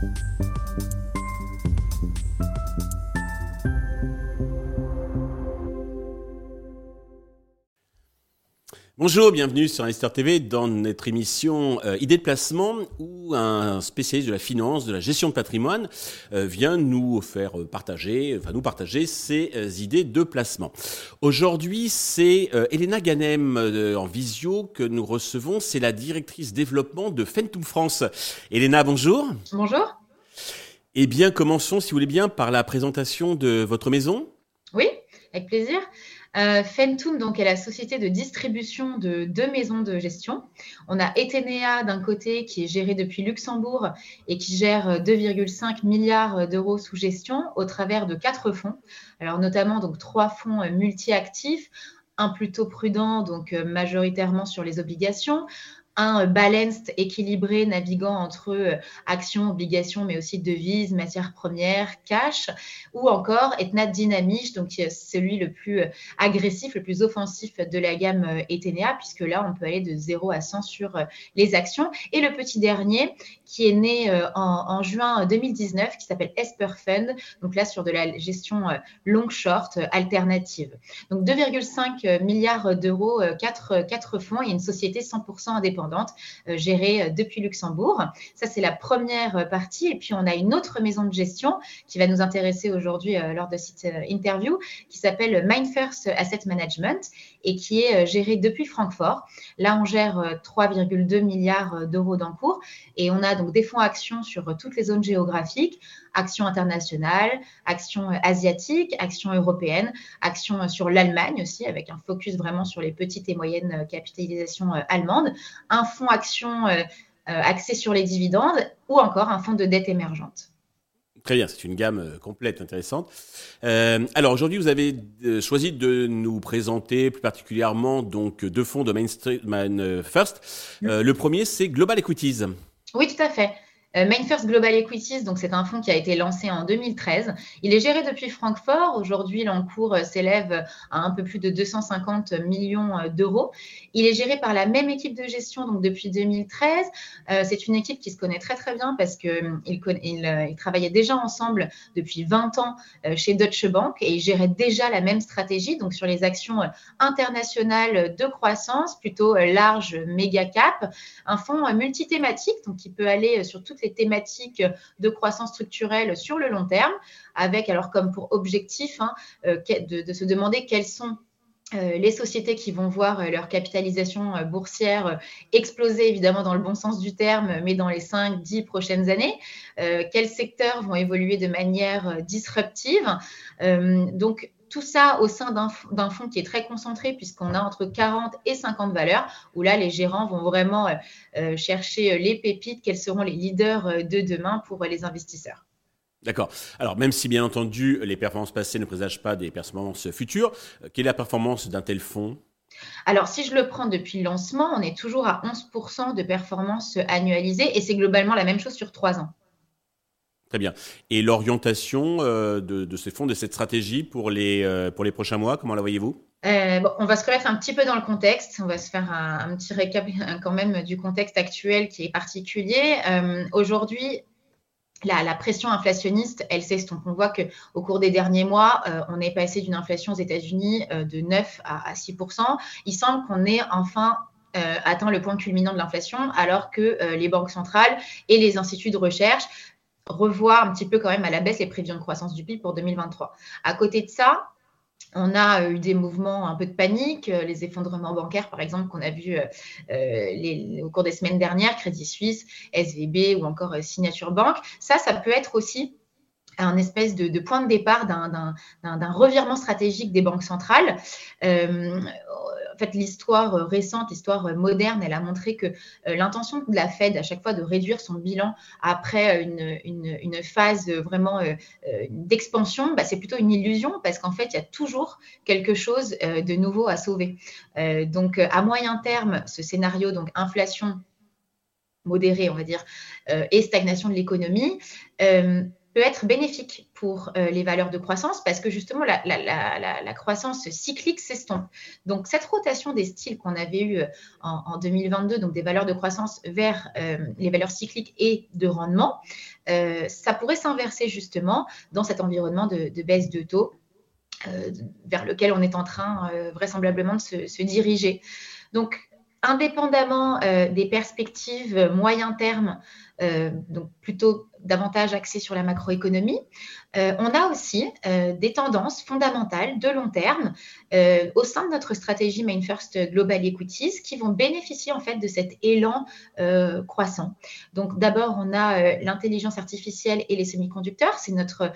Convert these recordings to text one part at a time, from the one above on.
Thank you. Bonjour, bienvenue sur Investor TV dans notre émission euh, Idées de placement où un spécialiste de la finance, de la gestion de patrimoine euh, vient nous faire partager, enfin nous partager ses euh, idées de placement. Aujourd'hui, c'est Elena Ganem en visio que nous recevons, c'est la directrice développement de Fentum France. Elena, bonjour. Bonjour. Eh bien, commençons, si vous voulez bien, par la présentation de votre maison. Oui, avec plaisir. Euh, Fentum donc, est la société de distribution de deux maisons de gestion. On a Etenea d'un côté qui est géré depuis Luxembourg et qui gère 2,5 milliards d'euros sous gestion au travers de quatre fonds. Alors notamment donc trois fonds multi-actifs, un plutôt prudent, donc euh, majoritairement sur les obligations, un balanced équilibré naviguant entre euh, actions, obligations, mais aussi devises, matières premières, cash, ou encore Etna Dynamiche, donc celui le plus euh, agressif, le plus offensif de la gamme euh, Etenea, puisque là, on peut aller de 0 à 100 sur les actions. Et le petit dernier, qui est né en, juin 2019, qui s'appelle Esper Fund, donc là, sur de la gestion long-short alternative. Donc 2,5 milliards d'euros, 4, 4 fonds et une société 100% indépendante euh, gérée euh, depuis Luxembourg. Ça, c'est la première euh, partie. Et puis, on a une autre maison de gestion qui va nous intéresser aujourd'hui lors de cette interview, qui s'appelle MindFirst Asset Management et qui est gérée depuis Francfort. Là, on gère 3,2 milliards d'euros d'encours et on a donc des fonds actions sur toutes les zones géographiques actions internationales, actions asiatiques, actions européennes, actions sur l'Allemagne aussi, avec un focus vraiment sur les petites et moyennes capitalisations euh, allemandes, un fonds action euh, euh, axé sur les dividendes ou encore un fonds de dette émergente. Très bien, c'est une gamme complète, intéressante. alors aujourd'hui, vous avez choisi de nous présenter plus particulièrement donc deux fonds de Main First. le premier, c'est Global Equities. Oui, tout à fait. Euh, MainFirst Global Equities, donc c'est un fonds qui a été lancé en 2013. Il est géré depuis Francfort. Aujourd'hui, l'encours euh, s'élève à un peu plus de 250 millions euh, d'euros. Il est géré par la même équipe de gestion donc depuis 2013. c'est une équipe qui se connaît très très bien parce qu'ils il, travaillaient déjà ensemble depuis 20 ans chez Deutsche Bank et ils géraient déjà la même stratégie donc sur les actions internationales de croissance plutôt large méga cap. Un fonds multithématique donc qui peut aller sur toutes les thématiques de croissance structurelle sur le long terme, avec alors comme pour objectif hein, euh, de, se demander quelles sont euh, les sociétés qui vont voir euh, leur capitalisation boursière exploser, évidemment dans le bon sens du terme, mais dans les 5-10 prochaines années, quels secteurs vont évoluer de manière disruptive? donc, tout ça au sein d'un fonds qui est très concentré, puisqu'on a entre 40 et 50 valeurs, où là, les gérants vont vraiment euh, euh, chercher euh, les pépites, quels seront les leaders de demain pour les investisseurs. D'accord. Alors, même si bien entendu, les performances passées ne présagent pas des performances futures, quelle est la performance d'un tel fonds? Alors, si je le prends depuis le lancement, on est toujours à 11% de performance annualisée et c'est globalement la même chose sur trois ans. Très bien. Et l'orientation euh, de, ces fonds, de cette stratégie pour les, euh, pour les prochains mois, comment la voyez-vous? Euh, On va se remettre un petit peu dans le contexte. On va se faire un, petit récap quand même du contexte actuel qui est particulier. Aujourd'hui, la, pression inflationniste, elle s'estompe. On voit qu'au cours des derniers mois, on est passé d'une inflation aux États-Unis de 9 à, 6% Il semble qu'on ait enfin atteint le point culminant de l'inflation, alors que les banques centrales et les instituts de recherche revoir un petit peu quand même à la baisse les prévisions de croissance du PIB pour 2023. À côté de ça, on a eu des mouvements un peu de panique, euh, les effondrements bancaires, par exemple, qu'on a vu euh, euh, au cours des semaines dernières, Crédit Suisse, SVB ou encore Signature Bank. Ça, ça peut être aussi un espèce de, point de départ d'un revirement stratégique des banques centrales fait, l'histoire euh, récente, l'histoire euh, moderne, elle a montré que euh, l'intention de la Fed à chaque fois de réduire son bilan après une, phase vraiment d'expansion, bah, c'est plutôt une illusion parce qu'en fait, il y a toujours quelque chose de nouveau à sauver. donc, à moyen terme, ce scénario, donc inflation modérée, on va dire, et stagnation de l'économie, peut être bénéfique pour euh, les valeurs de croissance parce que justement la, la, croissance cyclique s'estompe. Donc cette rotation des styles qu'on avait eu euh, en, 2022, donc des valeurs de croissance vers euh, les valeurs cycliques et de rendement, ça pourrait s'inverser justement dans cet environnement de, baisse de taux vers lequel on est en train vraisemblablement de se, se diriger. Donc indépendamment euh, des perspectives moyen terme, euh, donc plutôt davantage axées sur la macroéconomie, euh, on a aussi des tendances fondamentales de long terme au sein de notre stratégie Main First Global Equities qui vont bénéficier en fait de cet élan croissant. Donc d'abord, on a l'intelligence artificielle et les semi-conducteurs, c'est notre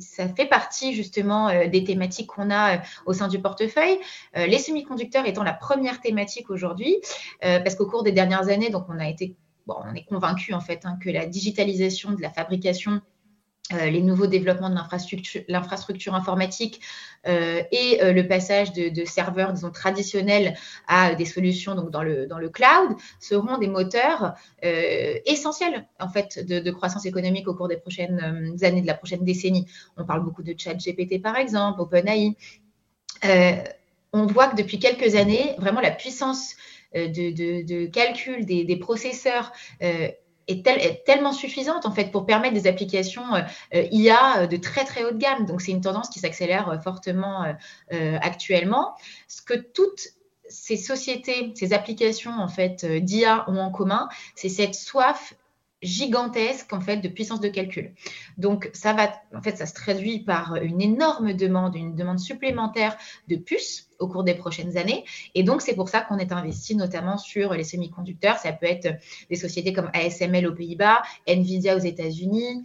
ça fait partie justement euh, des thématiques qu'on a euh, au sein du portefeuille. Euh, les semi-conducteurs étant la première thématique aujourd'hui, parce qu'au cours des dernières années, donc on a été, bon, on est convaincu en fait hein, que la digitalisation de la fabrication les nouveaux développements de l'infrastructure informatique euh, et euh, le passage de, serveurs disons, traditionnels à des solutions donc, dans, le, dans le cloud seront des moteurs essentiels en fait de, croissance économique au cours des prochaines années, de la prochaine décennie. On parle beaucoup de chat GPT par exemple, OpenAI. on voit que depuis quelques années, vraiment la puissance de, calcul des processeurs est, tellement suffisante en fait pour permettre des applications euh, euh, IA de très très haut gamme. Donc c'est une tendance qui s'accélère euh, fortement actuellement. Ce que toutes ces sociétés, ces applications en fait d'IA ont en commun, c'est cette soif gigantesque en fait de puissance de calcul. Donc ça va en fait ça se traduit par une énorme demande, une demande supplémentaire de puces au cours des prochaines années et donc c'est pour ça qu'on est investi notamment sur les semi-conducteurs, ça peut être des sociétés comme ASML aux Pays-Bas, Nvidia aux États-Unis,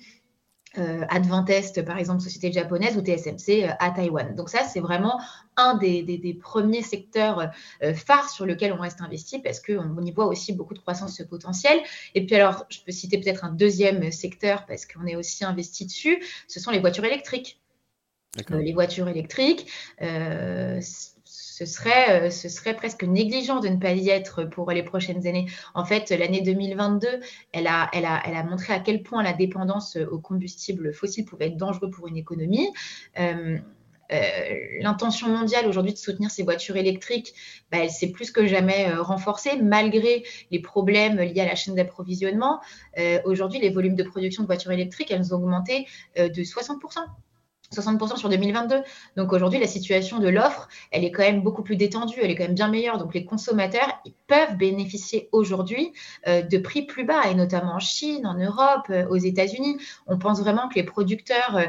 euh, Advantest, par exemple, société japonaise, ou TSMC euh, à Taïwan. Donc ça, c'est vraiment un des, premiers secteurs euh, phares sur lequel on reste investi parce qu'on y voit aussi beaucoup de croissance potentielle. Et puis alors, je peux citer peut-être un deuxième secteur parce qu'on est aussi investi dessus, ce sont les voitures électriques. les voitures électriques, ce serait, euh, ce serait presque négligent de ne pas y être pour les prochaines années. En fait, l'année 2022, elle a, elle, a, elle a montré à quel point la dépendance aux combustibles fossiles pouvait être dangereux pour une économie. Euh, euh, l'intention mondiale aujourd'hui de soutenir ces voitures électriques, bah, elle s'est plus que jamais renforcée malgré les problèmes liés à la chaîne d'approvisionnement. aujourd'hui, les volumes de production de voitures électriques, elles ont augmenté de 60%. 60% sur 2022. Donc aujourd'hui, la situation de l'offre, elle est quand même beaucoup plus détendue, elle est quand même bien meilleure. Donc les consommateurs, ils peuvent bénéficier aujourd'hui euh, de prix plus bas, et notamment en Chine, en Europe, euh, aux États-Unis. On pense vraiment que les producteurs euh,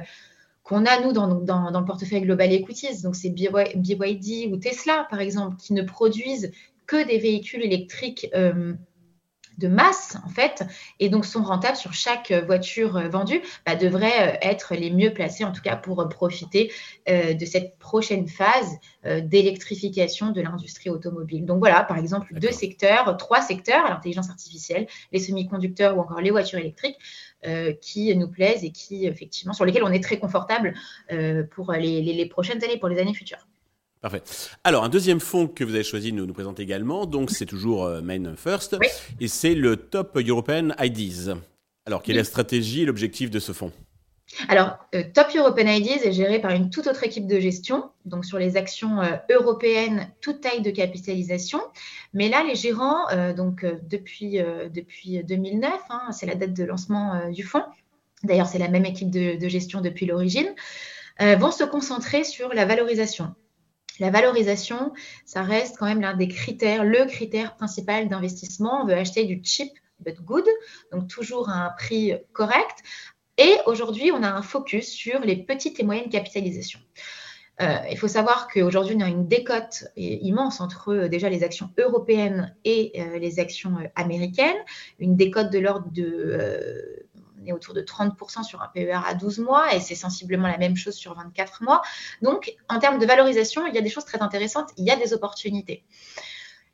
qu'on a, nous, dans, dans, le portefeuille Global Equities, donc c'est BYD ou Tesla, par exemple, qui ne produisent que des véhicules électriques de masse en fait, et donc sont rentables sur chaque voiture euh, vendue, bah, devraient euh, être les mieux placés en tout cas pour euh, profiter de cette prochaine phase d'électrification de l'industrie automobile. Donc voilà, par exemple, deux secteurs, trois secteurs, l'intelligence artificielle, les semi-conducteurs ou encore les voitures électriques, qui nous plaisent et qui effectivement sur lesquels on est très confortable pour les prochaines années, pour les années futures. Parfait. Alors, un deuxième fonds que vous avez choisi de nous, présenter également, donc c'est toujours euh, Main First, et c'est le Top European IDs. Alors, quelle est la stratégie et l'objectif de ce fonds alors, euh, Top European IDs est géré par une toute autre équipe de gestion, donc sur les actions euh, européennes, toute taille de capitalisation. Mais là, les gérants, donc depuis, depuis 2009, hein, c'est la date de lancement du fonds, d'ailleurs c'est la même équipe de gestion depuis l'origine, vont se concentrer sur la valorisation la valorisation, ça reste quand même l'un des critères, le critère principal d'investissement. On veut acheter du cheap but good, donc toujours à un prix correct. Et aujourd'hui, on a un focus sur les petites et moyennes capitalisations. Euh, il faut savoir qu'aujourd'hui, on a une décote immense entre euh, déjà les actions européennes et euh, les actions américaines, une décote de l'ordre de autour de 30% sur un PER à 12 mois et c'est sensiblement la même chose sur 24 mois. Donc, en termes de valorisation, il y a des choses très intéressantes, il y a des opportunités.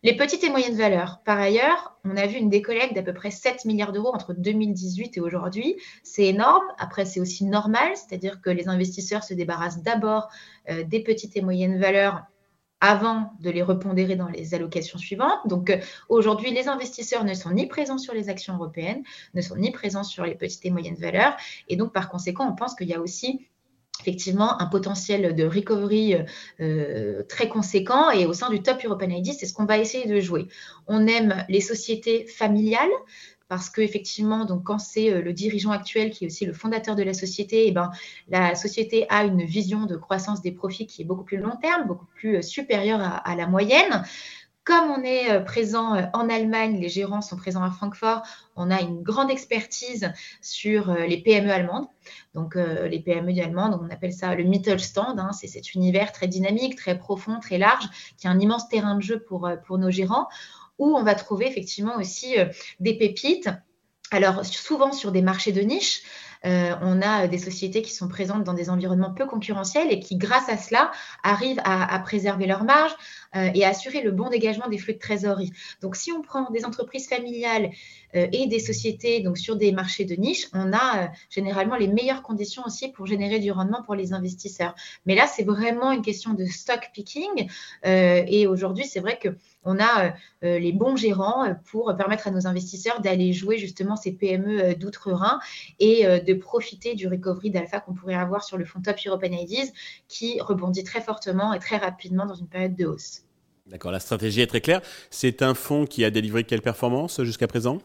Les petites et moyennes valeurs, par ailleurs, on a vu une décollecte d'à peu près 7 milliards d'euros entre 2018 et aujourd'hui. C'est énorme. Après, c'est aussi normal, c'est-à-dire que les investisseurs se débarrassent d'abord euh, des petites et moyennes valeurs avant de les repondérer dans les allocations suivantes. Donc aujourd'hui, les investisseurs ne sont ni présents sur les actions européennes, ne sont ni présents sur les petites et moyennes valeurs. Et donc par conséquent, on pense qu'il y a aussi effectivement un potentiel de recovery euh, très conséquent et au sein du top European ID, c'est ce qu'on va essayer de jouer. On aime les sociétés familiales parce que effectivement, donc quand c'est euh, le dirigeant actuel qui est aussi le fondateur de la société, eh ben la société a une vision de croissance des profits qui est beaucoup plus long terme, beaucoup plus euh, supérieure à la moyenne. Comme on est euh, présent en Allemagne, les gérants sont présents à Francfort, on a une grande expertise sur les PME allemandes. Donc, les PME allemandes, on appelle ça le Mittelstand. Hein, c'est cet univers très dynamique, très profond, très large, qui est un immense terrain de jeu pour nos gérants, où on va trouver effectivement aussi des pépites. Alors, souvent sur des marchés de niche, on a des sociétés qui sont présentes dans des environnements peu concurrentiels et qui, grâce à cela, arrivent à, à préserver leur marge, euh, et assurer le bon dégagement des flux de trésorerie. Donc, si on prend des entreprises familiales euh, et des sociétés donc sur des marchés de niche, on a euh, généralement les meilleures conditions aussi pour générer du rendement pour les investisseurs. Mais là, c'est vraiment une question de stock picking. et aujourd'hui, c'est vrai que on a les bons gérants pour permettre à nos investisseurs d'aller jouer justement ces PME d'outre-Rhin et de profiter du recovery d'alpha qu'on pourrait avoir sur le fonds Top European IDs qui rebondit très fortement et très rapidement dans une période de hausse. D'accord, la stratégie est très claire. C'est un fonds qui a délivré quelle performance jusqu'à présent?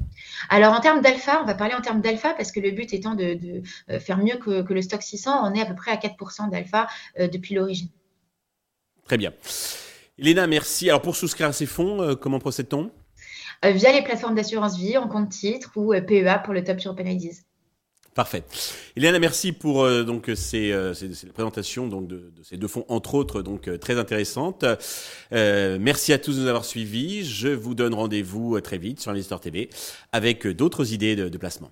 Alors en termes d'alpha, on va parler en termes d'alpha parce que le but étant de, euh, faire mieux que, le stock 600, on est à peu près à 4% d'alpha euh, depuis l'origine. Très bien. Elena, merci. Alors pour souscrire à ces fonds, euh, comment procède-t-on? Via les plateformes d'assurance vie, en compte titre ou PEA pour le Top European IDs. Parfait. Eliana, merci pour euh, donc ces, euh, présentations donc de, ces deux fonds entre autres donc euh, très intéressantes. merci à tous de nous avoir suivis. Je vous donne rendez-vous très vite sur Investor TV avec d'autres idées de placement.